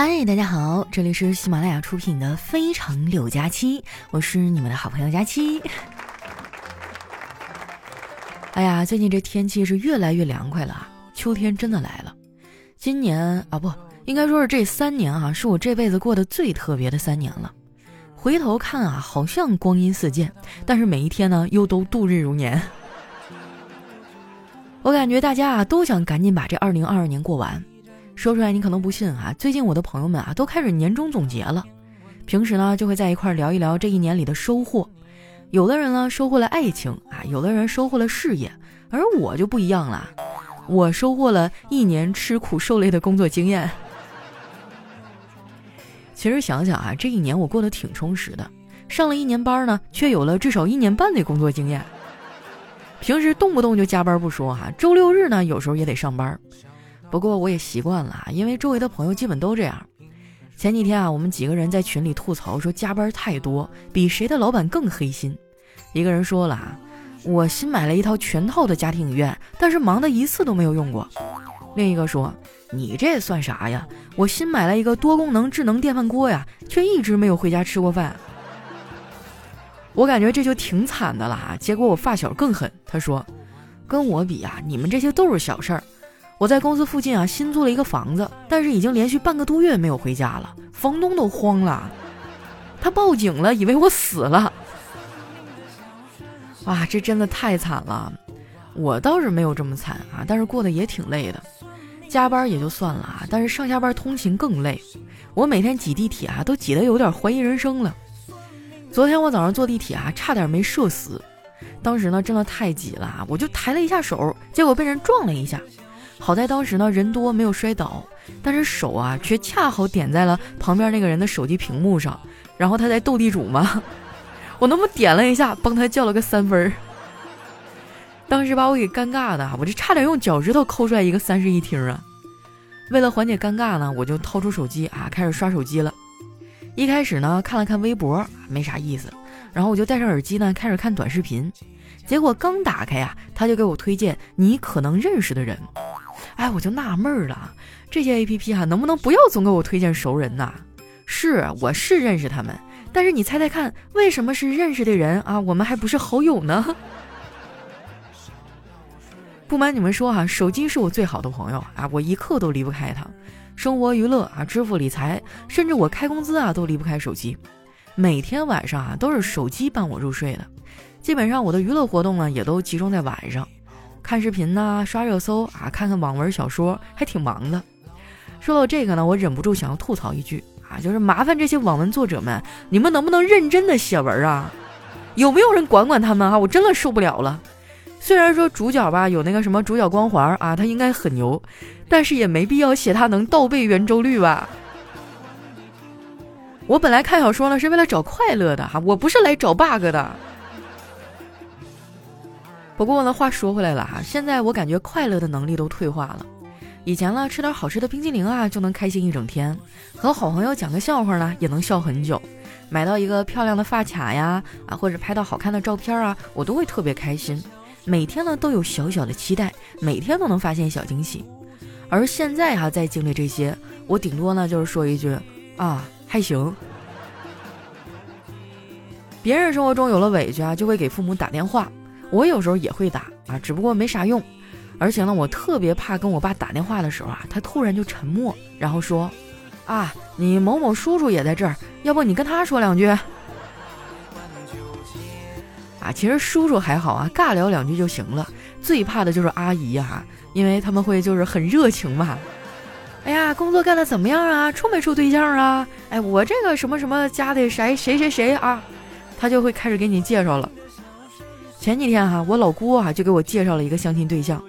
嗨，大家好，这里是喜马拉雅出品的《非常六加七》，我是你们的好朋友佳期。哎呀，最近这天气是越来越凉快了啊，秋天真的来了。今年啊，不应该说是这三年啊，是我这辈子过得最特别的三年了。回头看啊，好像光阴似箭，但是每一天呢，又都度日如年。我感觉大家啊，都想赶紧把这二零二二年过完。说出来你可能不信啊，最近我的朋友们啊都开始年终总结了，平时呢就会在一块聊一聊这一年里的收获。有的人呢收获了爱情啊，有的人收获了事业，而我就不一样了，我收获了一年吃苦受累的工作经验。其实想想啊，这一年我过得挺充实的，上了一年班呢，却有了至少一年半的工作经验。平时动不动就加班不说哈，周六日呢有时候也得上班。不过我也习惯了，因为周围的朋友基本都这样。前几天啊，我们几个人在群里吐槽说加班太多，比谁的老板更黑心。一个人说了啊，我新买了一套全套的家庭影院，但是忙的一次都没有用过。另一个说，你这算啥呀？我新买了一个多功能智能电饭锅呀，却一直没有回家吃过饭。我感觉这就挺惨的了啊。结果我发小更狠，他说，跟我比啊，你们这些都是小事儿。我在公司附近啊新租了一个房子，但是已经连续半个多月没有回家了，房东都慌了，他报警了，以为我死了。哇，这真的太惨了！我倒是没有这么惨啊，但是过得也挺累的，加班也就算了啊，但是上下班通勤更累，我每天挤地铁啊都挤得有点怀疑人生了。昨天我早上坐地铁啊，差点没社死，当时呢真的太挤了，我就抬了一下手，结果被人撞了一下。好在当时呢人多没有摔倒，但是手啊却恰好点在了旁边那个人的手机屏幕上，然后他在斗地主嘛，我那么点了一下，帮他叫了个三分儿。当时把我给尴尬的，我这差点用脚趾头抠出来一个三室一厅啊！为了缓解尴尬呢，我就掏出手机啊开始刷手机了。一开始呢看了看微博，没啥意思，然后我就戴上耳机呢开始看短视频，结果刚打开呀，他就给我推荐你可能认识的人。哎，我就纳闷了，这些 A P P 哈，能不能不要总给我推荐熟人呐？是，我是认识他们，但是你猜猜看，为什么是认识的人啊？我们还不是好友呢？不瞒你们说哈，手机是我最好的朋友啊，我一刻都离不开它，生活娱乐啊，支付理财，甚至我开工资啊，都离不开手机。每天晚上啊，都是手机伴我入睡的，基本上我的娱乐活动呢，也都集中在晚上。看视频呐，刷热搜啊，看看网文小说，还挺忙的。说到这个呢，我忍不住想要吐槽一句啊，就是麻烦这些网文作者们，你们能不能认真的写文啊？有没有人管管他们啊？我真的受不了了。虽然说主角吧有那个什么主角光环啊，他应该很牛，但是也没必要写他能倒背圆周率吧。我本来看小说呢是为了找快乐的哈，我不是来找 bug 的。不过呢，话说回来了哈，现在我感觉快乐的能力都退化了。以前呢，吃点好吃的冰激凌啊，就能开心一整天；和好朋友讲个笑话呢，也能笑很久；买到一个漂亮的发卡呀，啊，或者拍到好看的照片啊，我都会特别开心。每天呢，都有小小的期待，每天都能发现小惊喜。而现在哈，在经历这些，我顶多呢就是说一句啊，还行。别人生活中有了委屈啊，就会给父母打电话。我有时候也会打啊，只不过没啥用，而且呢，我特别怕跟我爸打电话的时候啊，他突然就沉默，然后说：“啊，你某某叔叔也在这儿，要不你跟他说两句。”啊，其实叔叔还好啊，尬聊两句就行了。最怕的就是阿姨呀，因为他们会就是很热情嘛。哎呀，工作干的怎么样啊？处没处对象啊？哎，我这个什么什么家的谁谁谁谁啊，他就会开始给你介绍了。前几天哈，我老姑啊就给我介绍了一个相亲对象，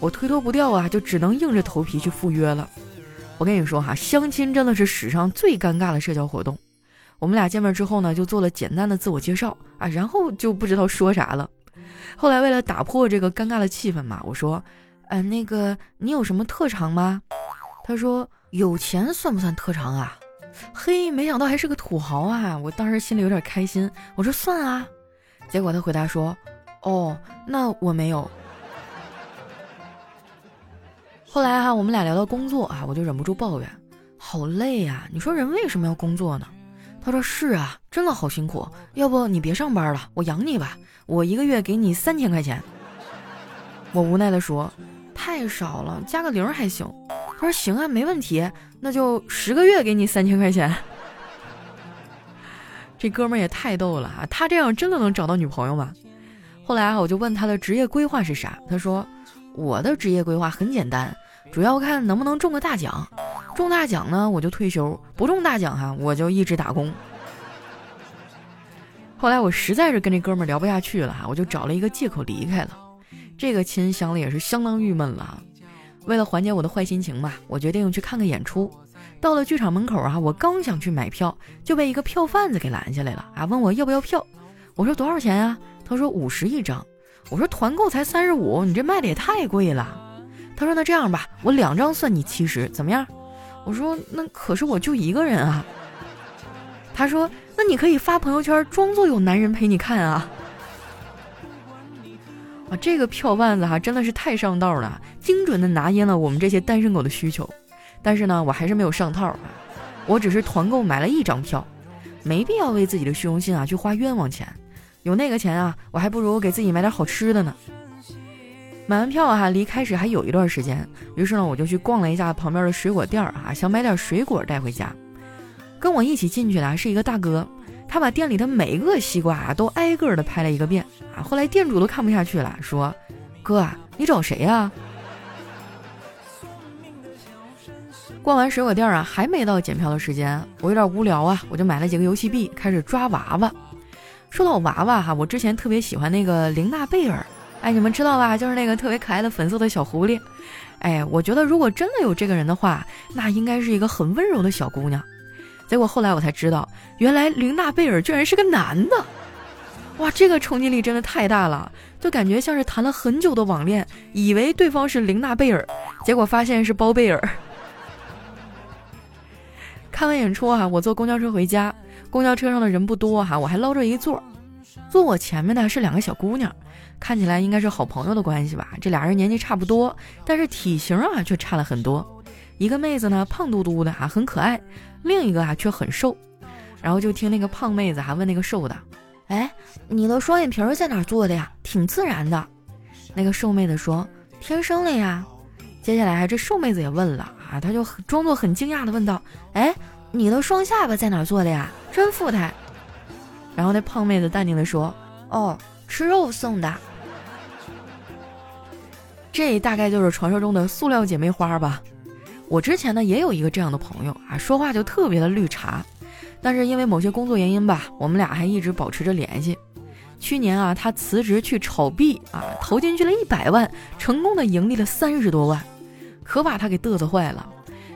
我推脱不掉啊，就只能硬着头皮去赴约了。我跟你说哈，相亲真的是史上最尴尬的社交活动。我们俩见面之后呢，就做了简单的自我介绍啊，然后就不知道说啥了。后来为了打破这个尴尬的气氛嘛，我说，嗯，那个你有什么特长吗？他说有钱算不算特长啊？嘿，没想到还是个土豪啊！我当时心里有点开心，我说算啊。结果他回答说：“哦，那我没有。”后来哈，我们俩聊到工作啊，我就忍不住抱怨：“好累呀！你说人为什么要工作呢？”他说：“是啊，真的好辛苦。要不你别上班了，我养你吧，我一个月给你三千块钱。”我无奈地说：“太少了，加个零还行。”他说：“行啊，没问题，那就十个月给你三千块钱。”这哥们儿也太逗了啊！他这样真的能找到女朋友吗？后来啊，我就问他的职业规划是啥，他说：“我的职业规划很简单，主要看能不能中个大奖。中大奖呢，我就退休；不中大奖哈，我就一直打工。”后来我实在是跟这哥们儿聊不下去了哈，我就找了一个借口离开了。这个亲想的也是相当郁闷了。为了缓解我的坏心情嘛，我决定去看个演出。到了剧场门口啊，我刚想去买票，就被一个票贩子给拦下来了啊，问我要不要票。我说多少钱啊？他说五十一张。我说团购才三十五，你这卖的也太贵了。他说那这样吧，我两张算你七十，怎么样？我说那可是我就一个人啊。他说那你可以发朋友圈，装作有男人陪你看啊。啊，这个票贩子哈真的是太上道了，精准的拿捏了我们这些单身狗的需求。但是呢，我还是没有上套啊，我只是团购买了一张票，没必要为自己的虚荣心啊去花冤枉钱。有那个钱啊，我还不如给自己买点好吃的呢。买完票啊，离开始还有一段时间，于是呢，我就去逛了一下旁边的水果店儿啊，想买点水果带回家。跟我一起进去的是一个大哥，他把店里的每一个西瓜啊都挨个的拍了一个遍啊。后来店主都看不下去了，说：“哥，你找谁呀？”逛完水果店啊，还没到检票的时间，我有点无聊啊，我就买了几个游戏币，开始抓娃娃。说到娃娃哈，我之前特别喜欢那个玲娜贝尔，哎，你们知道吧？就是那个特别可爱的粉色的小狐狸。哎，我觉得如果真的有这个人的话，那应该是一个很温柔的小姑娘。结果后来我才知道，原来玲娜贝尔居然是个男的。哇，这个冲击力真的太大了，就感觉像是谈了很久的网恋，以为对方是玲娜贝尔，结果发现是包贝尔。看完演出啊，我坐公交车回家。公交车上的人不多哈，我还捞着一座。坐我前面的是两个小姑娘，看起来应该是好朋友的关系吧。这俩人年纪差不多，但是体型啊却差了很多。一个妹子呢胖嘟嘟的啊，很可爱；另一个啊却很瘦。然后就听那个胖妹子还问那个瘦的：“哎，你的双眼皮在哪做的呀？挺自然的。”那个瘦妹子说：“天生的呀。”接下来这瘦妹子也问了。啊，他就装作很惊讶的问道：“哎，你的双下巴在哪做的呀？真富态。”然后那胖妹子淡定的说：“哦，吃肉送的。”这大概就是传说中的塑料姐妹花吧。我之前呢也有一个这样的朋友啊，说话就特别的绿茶，但是因为某些工作原因吧，我们俩还一直保持着联系。去年啊，他辞职去炒币啊，投进去了一百万，成功的盈利了三十多万。可把他给嘚瑟坏了，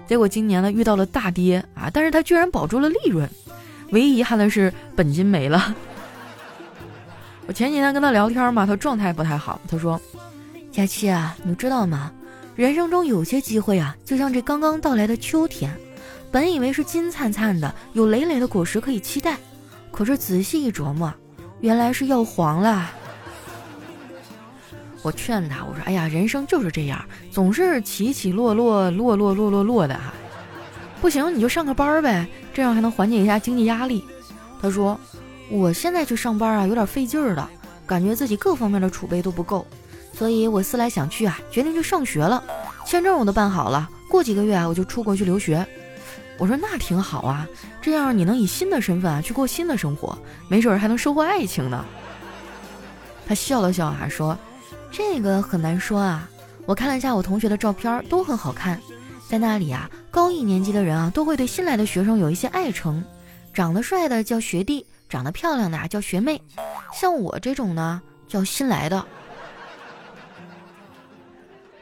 结果今年呢遇到了大跌啊，但是他居然保住了利润，唯一遗憾的是本金没了。我前几天跟他聊天嘛，他状态不太好，他说：“佳期啊，你知道吗？人生中有些机会啊，就像这刚刚到来的秋天，本以为是金灿灿的，有累累的果实可以期待，可是仔细一琢磨，原来是要黄了。”我劝他，我说：“哎呀，人生就是这样，总是起起落落，落落落落落的哈。不行，你就上个班呗，这样还能缓解一下经济压力。”他说：“我现在去上班啊，有点费劲儿了，感觉自己各方面的储备都不够，所以我思来想去啊，决定去上学了。签证我都办好了，过几个月啊，我就出国去留学。”我说：“那挺好啊，这样你能以新的身份啊去过新的生活，没准还能收获爱情呢。”他笑了笑啊，说。这个很难说啊，我看了一下我同学的照片，都很好看。在那里啊，高一年级的人啊，都会对新来的学生有一些爱称，长得帅的叫学弟，长得漂亮的啊叫学妹，像我这种呢叫新来的。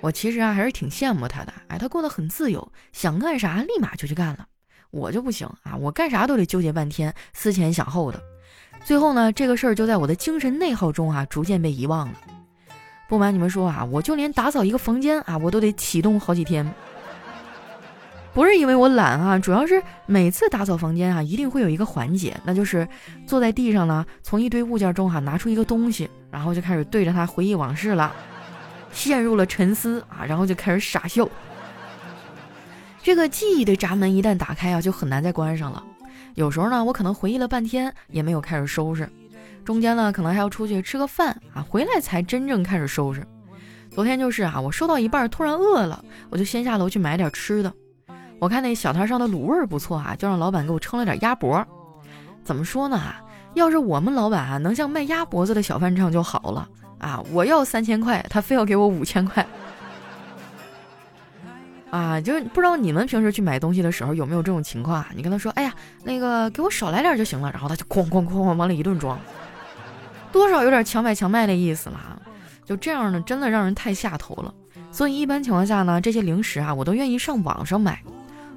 我其实啊还是挺羡慕他的，哎，他过得很自由，想干啥立马就去干了。我就不行啊，我干啥都得纠结半天，思前想后的，最后呢，这个事儿就在我的精神内耗中啊，逐渐被遗忘了。不瞒你们说啊，我就连打扫一个房间啊，我都得启动好几天。不是因为我懒啊，主要是每次打扫房间啊，一定会有一个环节，那就是坐在地上呢，从一堆物件中哈拿出一个东西，然后就开始对着它回忆往事了，陷入了沉思啊，然后就开始傻笑。这个记忆的闸门一旦打开啊，就很难再关上了。有时候呢，我可能回忆了半天也没有开始收拾，中间呢可能还要出去吃个饭啊，回来才真正开始收拾。昨天就是啊，我收到一半突然饿了，我就先下楼去买点吃的。我看那小摊上的卤味不错啊，就让老板给我称了点鸭脖。怎么说呢啊？要是我们老板啊能像卖鸭脖子的小贩这样就好了啊！我要三千块，他非要给我五千块。啊，就是不知道你们平时去买东西的时候有没有这种情况啊？你跟他说，哎呀，那个给我少来点就行了，然后他就哐哐哐哐往里一顿装，多少有点强买强卖的意思了啊。就这样呢，真的让人太下头了。所以一般情况下呢，这些零食啊，我都愿意上网上买。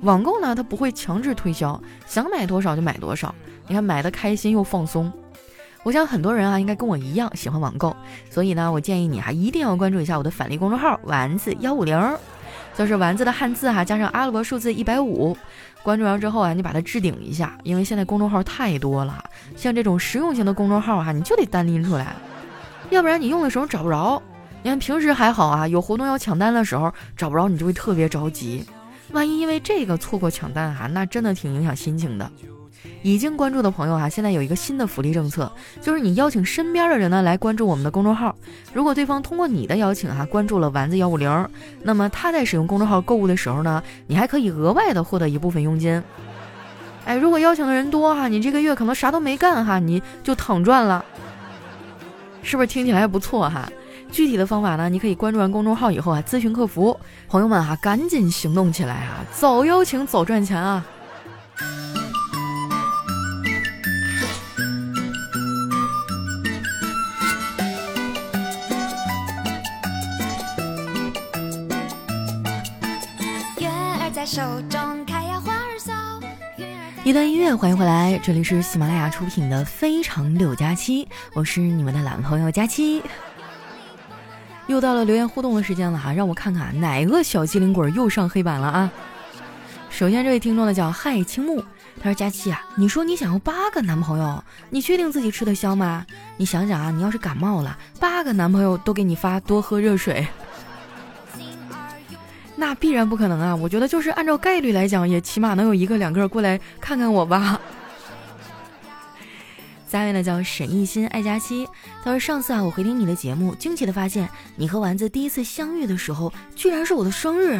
网购呢，它不会强制推销，想买多少就买多少。你看买的开心又放松。我想很多人啊，应该跟我一样喜欢网购，所以呢，我建议你哈，一定要关注一下我的返利公众号“丸子幺五零”。就是丸子的汉字哈，加上阿拉伯数字一百五。关注完之后啊，你把它置顶一下，因为现在公众号太多了，像这种实用型的公众号啊，你就得单拎出来，要不然你用的时候找不着。你看平时还好啊，有活动要抢单的时候找不着，你就会特别着急。万一因为这个错过抢单哈，那真的挺影响心情的。已经关注的朋友哈，现在有一个新的福利政策，就是你邀请身边的人呢来关注我们的公众号。如果对方通过你的邀请哈关注了丸子幺五零，那么他在使用公众号购物的时候呢，你还可以额外的获得一部分佣金。哎，如果邀请的人多哈，你这个月可能啥都没干哈，你就躺赚了，是不是听起来不错哈？具体的方法呢，你可以关注完公众号以后啊，咨询客服。朋友们哈，赶紧行动起来啊，早邀请早赚钱啊！手中开呀花儿笑。一段音乐，欢迎回来，这里是喜马拉雅出品的《非常六加七》，我是你们的男朋友佳期。又到了留言互动的时间了哈，让我看看哪个小机灵鬼又上黑板了啊！首先这位听众呢叫嗨青木，他说佳期啊，你说你想要八个男朋友，你确定自己吃得消吗？你想想啊，你要是感冒了，八个男朋友都给你发多喝热水。那必然不可能啊！我觉得就是按照概率来讲，也起码能有一个两个过来看看我吧。下位呢叫沈艺心爱佳期，他说上次啊我回听你的节目，惊奇的发现你和丸子第一次相遇的时候，居然是我的生日。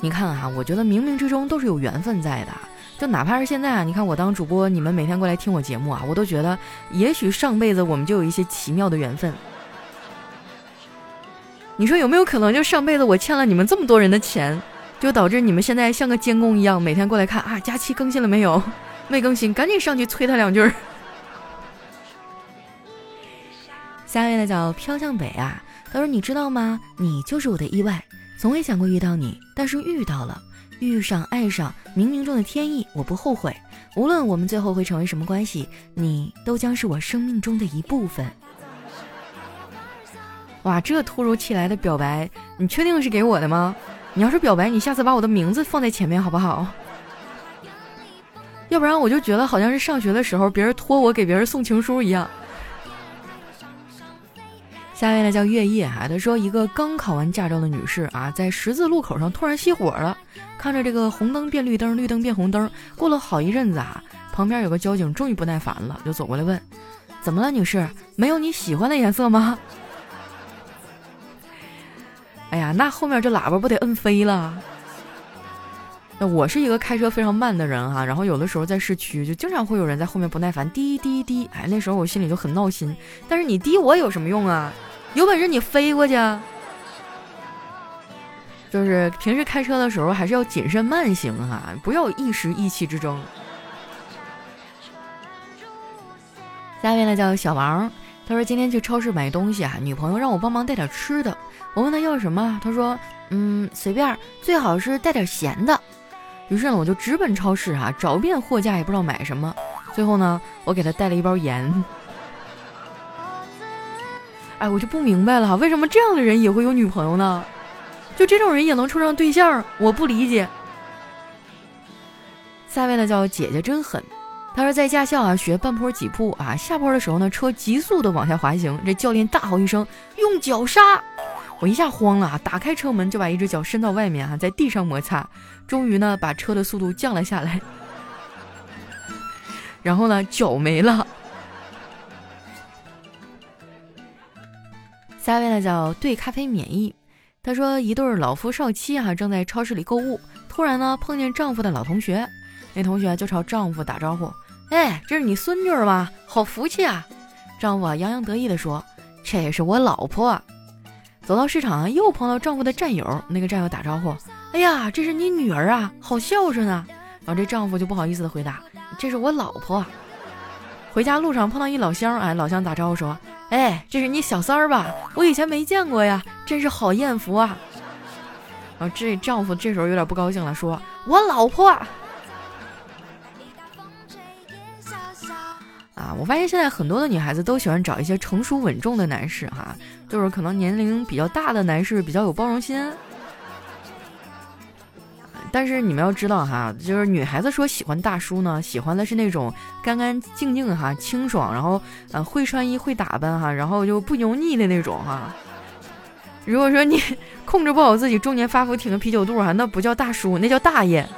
你看啊，我觉得冥冥之中都是有缘分在的。就哪怕是现在啊，你看我当主播，你们每天过来听我节目啊，我都觉得也许上辈子我们就有一些奇妙的缘分。你说有没有可能，就上辈子我欠了你们这么多人的钱，就导致你们现在像个监工一样，每天过来看啊，佳期更新了没有？没更新，赶紧上去催他两句。下一位呢叫飘向北啊，他说：“你知道吗？你就是我的意外，从未想过遇到你，但是遇到了，遇上爱上，冥冥中的天意，我不后悔。无论我们最后会成为什么关系，你都将是我生命中的一部分。”哇，这突如其来的表白，你确定是给我的吗？你要是表白，你下次把我的名字放在前面好不好？要不然我就觉得好像是上学的时候别人托我给别人送情书一样。下面呢叫月夜啊，他说一个刚考完驾照的女士啊，在十字路口上突然熄火了，看着这个红灯变绿灯，绿灯变红灯，过了好一阵子啊，旁边有个交警终于不耐烦了，就走过来问：“怎么了，女士？没有你喜欢的颜色吗？”哎呀，那后面这喇叭不得摁飞了？那我是一个开车非常慢的人哈，然后有的时候在市区就经常会有人在后面不耐烦滴滴滴，哎，那时候我心里就很闹心。但是你滴我有什么用啊？有本事你飞过去。就是平时开车的时候还是要谨慎慢行哈，不要一时意气之争。下面呢叫小王，他说今天去超市买东西啊，女朋友让我帮忙带点吃的。我问他要什么，他说：“嗯，随便，最好是带点咸的。”于是呢，我就直奔超市啊，找遍货架也不知道买什么。最后呢，我给他带了一包盐。哎，我就不明白了，为什么这样的人也会有女朋友呢？就这种人也能处上对象，我不理解。下面呢叫姐姐真狠，他说在驾校啊学半坡起步啊，下坡的时候呢车急速的往下滑行，这教练大吼一声：“用脚刹！”我一下慌了啊，打开车门就把一只脚伸到外面啊，在地上摩擦，终于呢把车的速度降了下来。然后呢，脚没了。下一位呢叫对咖啡免疫，他说一对老夫少妻啊正在超市里购物，突然呢碰见丈夫的老同学，那同学就朝丈夫打招呼：“哎，这是你孙女吗？好福气啊！”丈夫啊洋洋得意地说：“这是我老婆。”走到市场啊又碰到丈夫的战友，那个战友打招呼：“哎呀，这是你女儿啊，好孝顺啊！”然后这丈夫就不好意思的回答：“这是我老婆。”回家路上碰到一老乡，哎，老乡打招呼说。哎，这是你小三儿吧？我以前没见过呀，真是好艳福啊！然后这丈夫这时候有点不高兴了，说：“我老婆。”我发现现在很多的女孩子都喜欢找一些成熟稳重的男士，哈，就是可能年龄比较大的男士比较有包容心。但是你们要知道哈，就是女孩子说喜欢大叔呢，喜欢的是那种干干净净哈、清爽，然后呃会穿衣会打扮哈，然后就不油腻的那种哈。如果说你 控制不好自己，中年发福挺个啤酒肚哈，那不叫大叔，那叫大爷。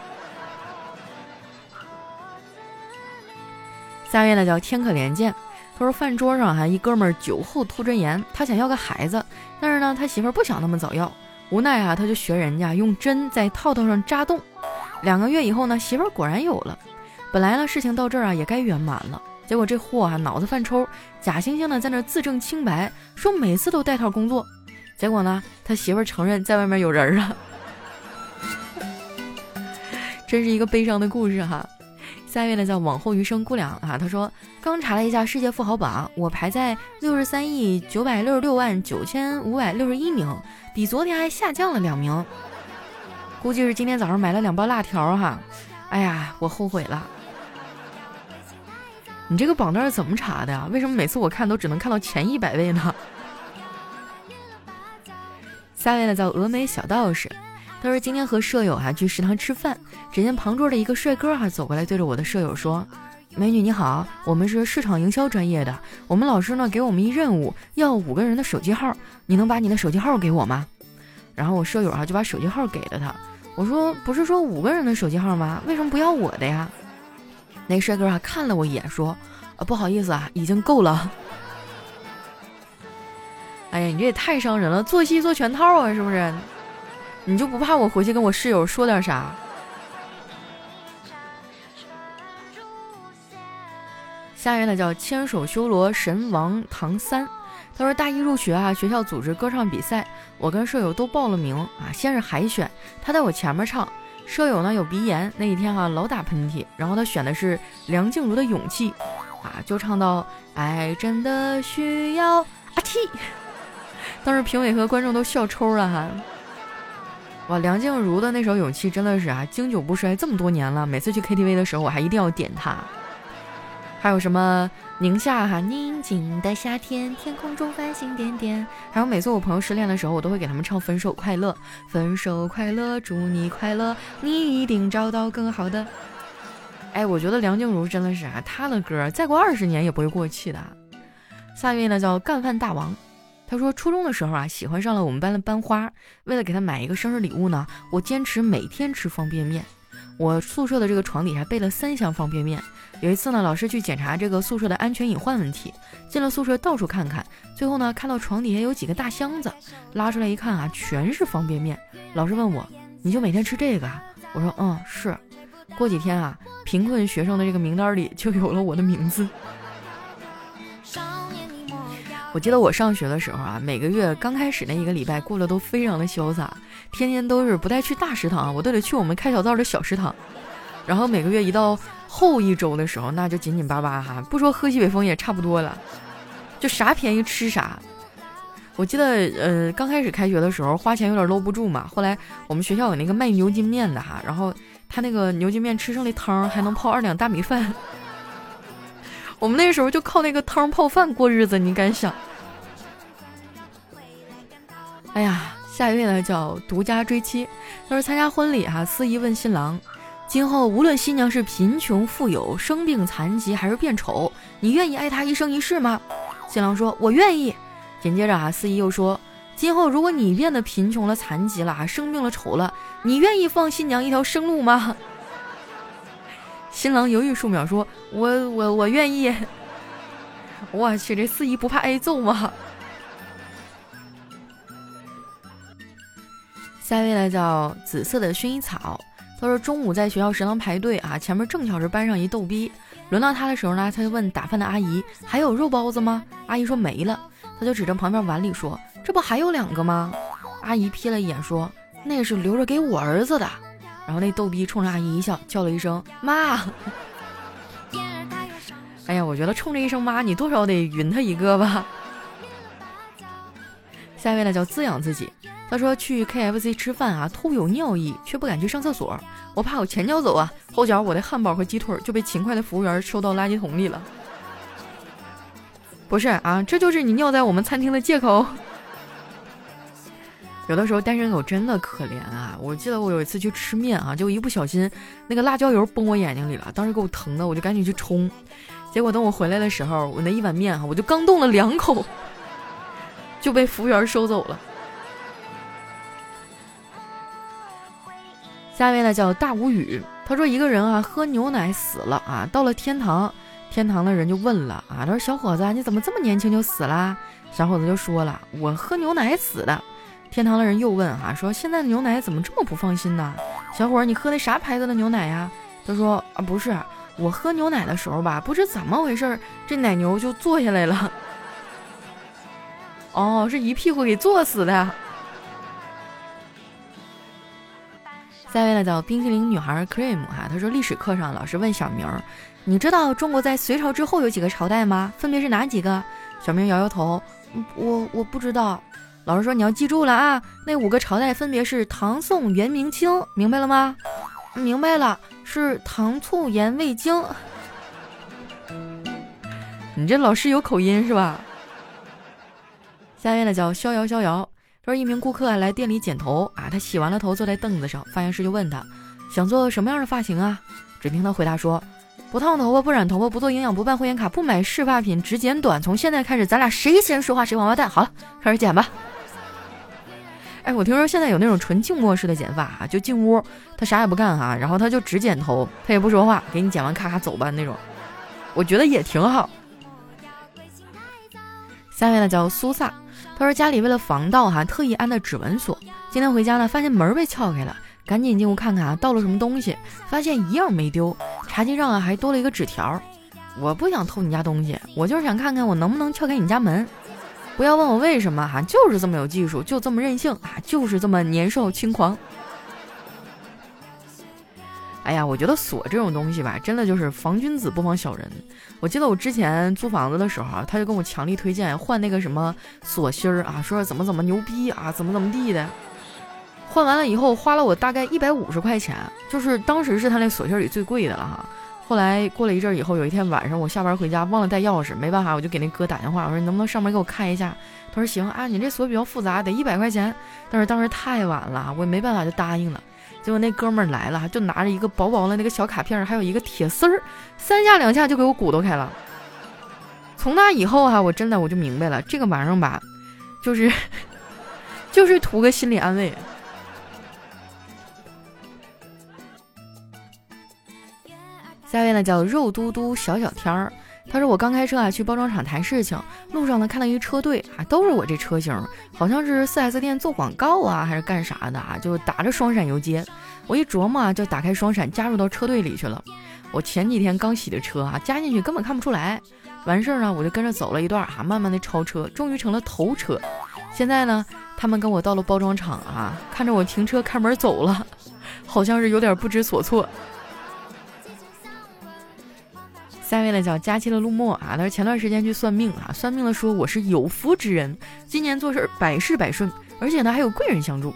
下面呢叫天可怜见，他说饭桌上哈一哥们儿酒后吐真言，他想要个孩子，但是呢他媳妇儿不想那么早要。无奈啊，他就学人家用针在套套上扎洞。两个月以后呢，媳妇儿果然有了。本来呢，事情到这儿啊也该圆满了。结果这货啊脑子犯抽，假惺惺的在那自证清白，说每次都带套工作。结果呢，他媳妇儿承认在外面有人了。真是一个悲伤的故事哈。下一位呢叫往后余生姑娘啊，她说刚查了一下世界富豪榜，我排在六十三亿九百六十六万九千五百六十一名，比昨天还下降了两名，估计是今天早上买了两包辣条哈。哎呀，我后悔了。你这个榜单是怎么查的呀？为什么每次我看都只能看到前一百位呢？下一位呢叫峨眉小道士。他说：“今天和舍友啊去食堂吃饭，只见旁桌的一个帅哥哈走过来，对着我的舍友说：‘美女你好，我们是市场营销专业的，我们老师呢给我们一任务，要五个人的手机号，你能把你的手机号给我吗？’然后我舍友哈就把手机号给了他。我说：‘不是说五个人的手机号吗？为什么不要我的呀？’那帅哥啊看了我一眼说：‘啊不好意思啊，已经够了。’哎呀，你这也太伤人了，做戏做全套啊，是不是？”你就不怕我回去跟我室友说点啥？下一位呢叫千手修罗神王唐三，他说大一入学啊，学校组织歌唱比赛，我跟舍友都报了名啊。先是海选，他在我前面唱，舍友呢有鼻炎，那一天哈老打喷嚏，然后他选的是梁静茹的勇气啊，就唱到爱真的需要阿嚏，当时评委和观众都笑抽了哈。哇，梁静茹的那首《勇气》真的是啊，经久不衰，这么多年了，每次去 KTV 的时候，我还一定要点它。还有什么宁夏哈，宁静的夏天，天空中繁星点点。还有每次我朋友失恋的时候，我都会给他们唱《分手快乐》，分手快乐，祝你快乐，你一定找到更好的。哎，我觉得梁静茹真的是啊，她的歌再过二十年也不会过气的。下一位呢，叫干饭大王。他说，初中的时候啊，喜欢上了我们班的班花。为了给他买一个生日礼物呢，我坚持每天吃方便面。我宿舍的这个床底下备了三箱方便面。有一次呢，老师去检查这个宿舍的安全隐患问题，进了宿舍到处看看，最后呢，看到床底下有几个大箱子，拉出来一看啊，全是方便面。老师问我，你就每天吃这个？我说，嗯，是。过几天啊，贫困学生的这个名单里就有了我的名字。我记得我上学的时候啊，每个月刚开始那一个礼拜过得都非常的潇洒，天天都是不带去大食堂，我都得去我们开小灶的小食堂。然后每个月一到后一周的时候，那就紧紧巴巴哈，不说喝西北风也差不多了，就啥便宜吃啥。我记得呃刚开始开学的时候花钱有点搂不住嘛，后来我们学校有那个卖牛筋面的哈，然后他那个牛筋面吃剩的汤还能泡二两大米饭。我们那时候就靠那个汤泡饭过日子，你敢想？哎呀，下一位呢叫独家追妻。他说参加婚礼哈，司仪问新郎：“今后无论新娘是贫穷富有、生病残疾还是变丑，你愿意爱她一生一世吗？”新郎说：“我愿意。”紧接着啊，司仪又说：“今后如果你变得贫穷了、残疾了、生病了、丑了，你愿意放新娘一条生路吗？”新郎犹豫数秒，说：“我我我愿意。”我去，这司仪不怕挨揍吗？下一位呢叫紫色的薰衣草，他说中午在学校食堂排队啊，前面正巧是班上一逗逼，轮到他的时候呢，他就问打饭的阿姨还有肉包子吗？阿姨说没了，他就指着旁边碗里说这不还有两个吗？阿姨瞥了一眼说那是留着给我儿子的，然后那逗逼冲着阿姨一笑，叫了一声妈。哎呀，我觉得冲着一声妈，你多少得匀他一个吧。下一位呢叫滋养自己，他说去 KFC 吃饭啊，突有尿意，却不敢去上厕所，我怕我前脚走啊，后脚我的汉堡和鸡腿就被勤快的服务员收到垃圾桶里了。不是啊，这就是你尿在我们餐厅的借口。有的时候单身狗真的可怜啊！我记得我有一次去吃面啊，就一不小心那个辣椒油崩我眼睛里了，当时给我疼的，我就赶紧去冲。结果等我回来的时候，我那一碗面哈，我就刚动了两口，就被服务员收走了。下一位呢叫大无语，他说一个人啊喝牛奶死了啊，到了天堂，天堂的人就问了啊，他说小伙子你怎么这么年轻就死了？小伙子就说了我喝牛奶死的。天堂的人又问啊，说现在的牛奶怎么这么不放心呢？小伙儿你喝的啥牌子的牛奶呀？他说啊不是。我喝牛奶的时候吧，不知怎么回事，这奶牛就坐下来了。哦，是一屁股给坐死的。下一位呢叫冰淇淋女孩 Cream 哈，她说历史课上老师问小明，你知道中国在隋朝之后有几个朝代吗？分别是哪几个？小明摇摇头，我我不知道。老师说你要记住了啊，那五个朝代分别是唐宋元明清，明白了吗？明白了。是糖醋盐味精，你这老师有口音是吧？下面呢叫逍遥逍遥，说一名顾客来店里剪头啊，他洗完了头坐在凳子上，发型师就问他想做什么样的发型啊？只听他回答说：不烫头发，不染头发，不做营养，不办会员卡，不买试发品，只剪短。从现在开始，咱俩谁先说话谁王八蛋。好了，开始剪吧。哎，我听说现在有那种纯静默式的剪发啊，就进屋，他啥也不干哈，然后他就只剪头，他也不说话，给你剪完咔咔走吧那种，我觉得也挺好。下面呢叫苏萨，他说家里为了防盗哈，特意安的指纹锁。今天回家呢，发现门被撬开了，赶紧进屋看看啊，到了什么东西，发现一样没丢，茶几上啊还多了一个纸条。我不想偷你家东西，我就是想看看我能不能撬开你家门。不要问我为什么哈，就是这么有技术，就这么任性啊，就是这么年少轻狂。哎呀，我觉得锁这种东西吧，真的就是防君子不防小人。我记得我之前租房子的时候，他就跟我强力推荐换那个什么锁芯儿啊，说怎么怎么牛逼啊，怎么怎么地的。换完了以后花了我大概一百五十块钱，就是当时是他那锁芯里最贵的了哈。后来过了一阵以后，有一天晚上我下班回家忘了带钥匙，没办法，我就给那哥打电话，我说你能不能上门给我看一下？他说行啊，你这锁比较复杂，得一百块钱。但是当时太晚了，我也没办法就答应了。结果那哥们儿来了，就拿着一个薄薄的那个小卡片，还有一个铁丝儿，三下两下就给我鼓捣开了。从那以后哈，我真的我就明白了，这个玩意儿吧，就是 就是图个心理安慰。下一位呢叫肉嘟嘟小小天儿，他说我刚开车啊去包装厂谈事情，路上呢看到一车队啊，都是我这车型，好像是 4S 店做广告啊还是干啥的啊，就打着双闪游街。我一琢磨啊，就打开双闪加入到车队里去了。我前几天刚洗的车啊，加进去根本看不出来。完事儿呢，我就跟着走了一段啊，慢慢的超车，终于成了头车。现在呢，他们跟我到了包装厂啊，看着我停车开门走了，好像是有点不知所措。下位呢叫佳期的陆墨啊，他说前段时间去算命啊，算命的说我是有福之人，今年做事百事百顺，而且呢还有贵人相助。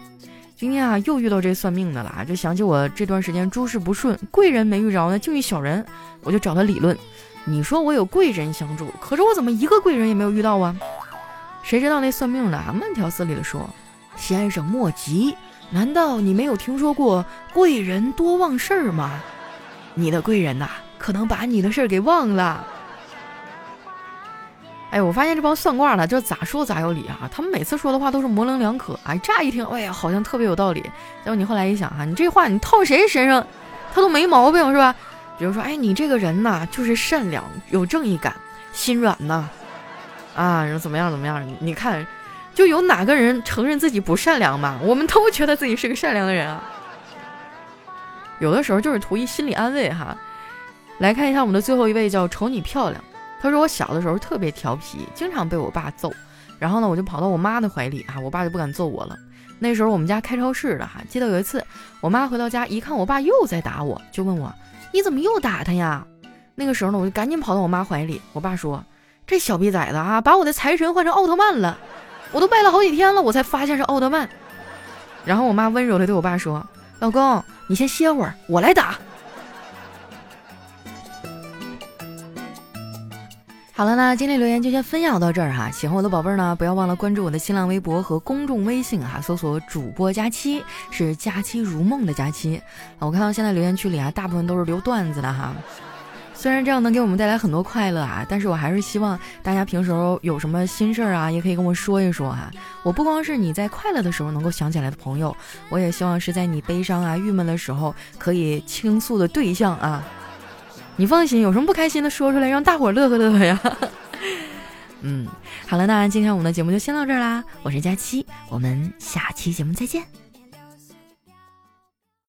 今天啊又遇到这算命的了啊，就想起我这段时间诸事不顺，贵人没遇着呢，就遇小人，我就找他理论。你说我有贵人相助，可是我怎么一个贵人也没有遇到啊？谁知道那算命的啊慢条斯理的说：“先生莫急，难道你没有听说过贵人多忘事儿吗？你的贵人呐。”可能把你的事儿给忘了。哎，我发现这帮算卦的，就咋说咋有理啊！他们每次说的话都是模棱两可，哎，乍一听，哎呀，好像特别有道理。结果你后来一想哈，你这话你套谁身上，他都没毛病是吧？比如说，哎，你这个人呐，就是善良、有正义感、心软呐，啊，然后怎么样怎么样？你看，就有哪个人承认自己不善良吗？我们都觉得自己是个善良的人啊。有的时候就是图一心理安慰哈。来看一下我们的最后一位，叫瞅你漂亮。他说我小的时候特别调皮，经常被我爸揍。然后呢，我就跑到我妈的怀里啊，我爸就不敢揍我了。那时候我们家开超市的哈，记得有一次我妈回到家一看我爸又在打我，就问我你怎么又打他呀？那个时候呢，我就赶紧跑到我妈怀里。我爸说这小逼崽子啊，把我的财神换成奥特曼了，我都拜了好几天了，我才发现是奥特曼。然后我妈温柔的对我爸说：“老公，你先歇会儿，我来打。”好了，那今天留言就先分享到这儿哈。喜欢我的宝贝儿呢，不要忘了关注我的新浪微博和公众微信哈，搜索主播佳期，是佳期如梦的佳期。啊，我看到现在留言区里啊，大部分都是留段子的哈。虽然这样能给我们带来很多快乐啊，但是我还是希望大家平时有什么心事儿啊，也可以跟我说一说哈。我不光是你在快乐的时候能够想起来的朋友，我也希望是在你悲伤啊、郁闷的时候可以倾诉的对象啊。你放心，有什么不开心的说出来，让大伙乐呵乐呵呀。嗯，好了，那今天我们的节目就先到这儿啦。我是佳期，我们下期节目再见。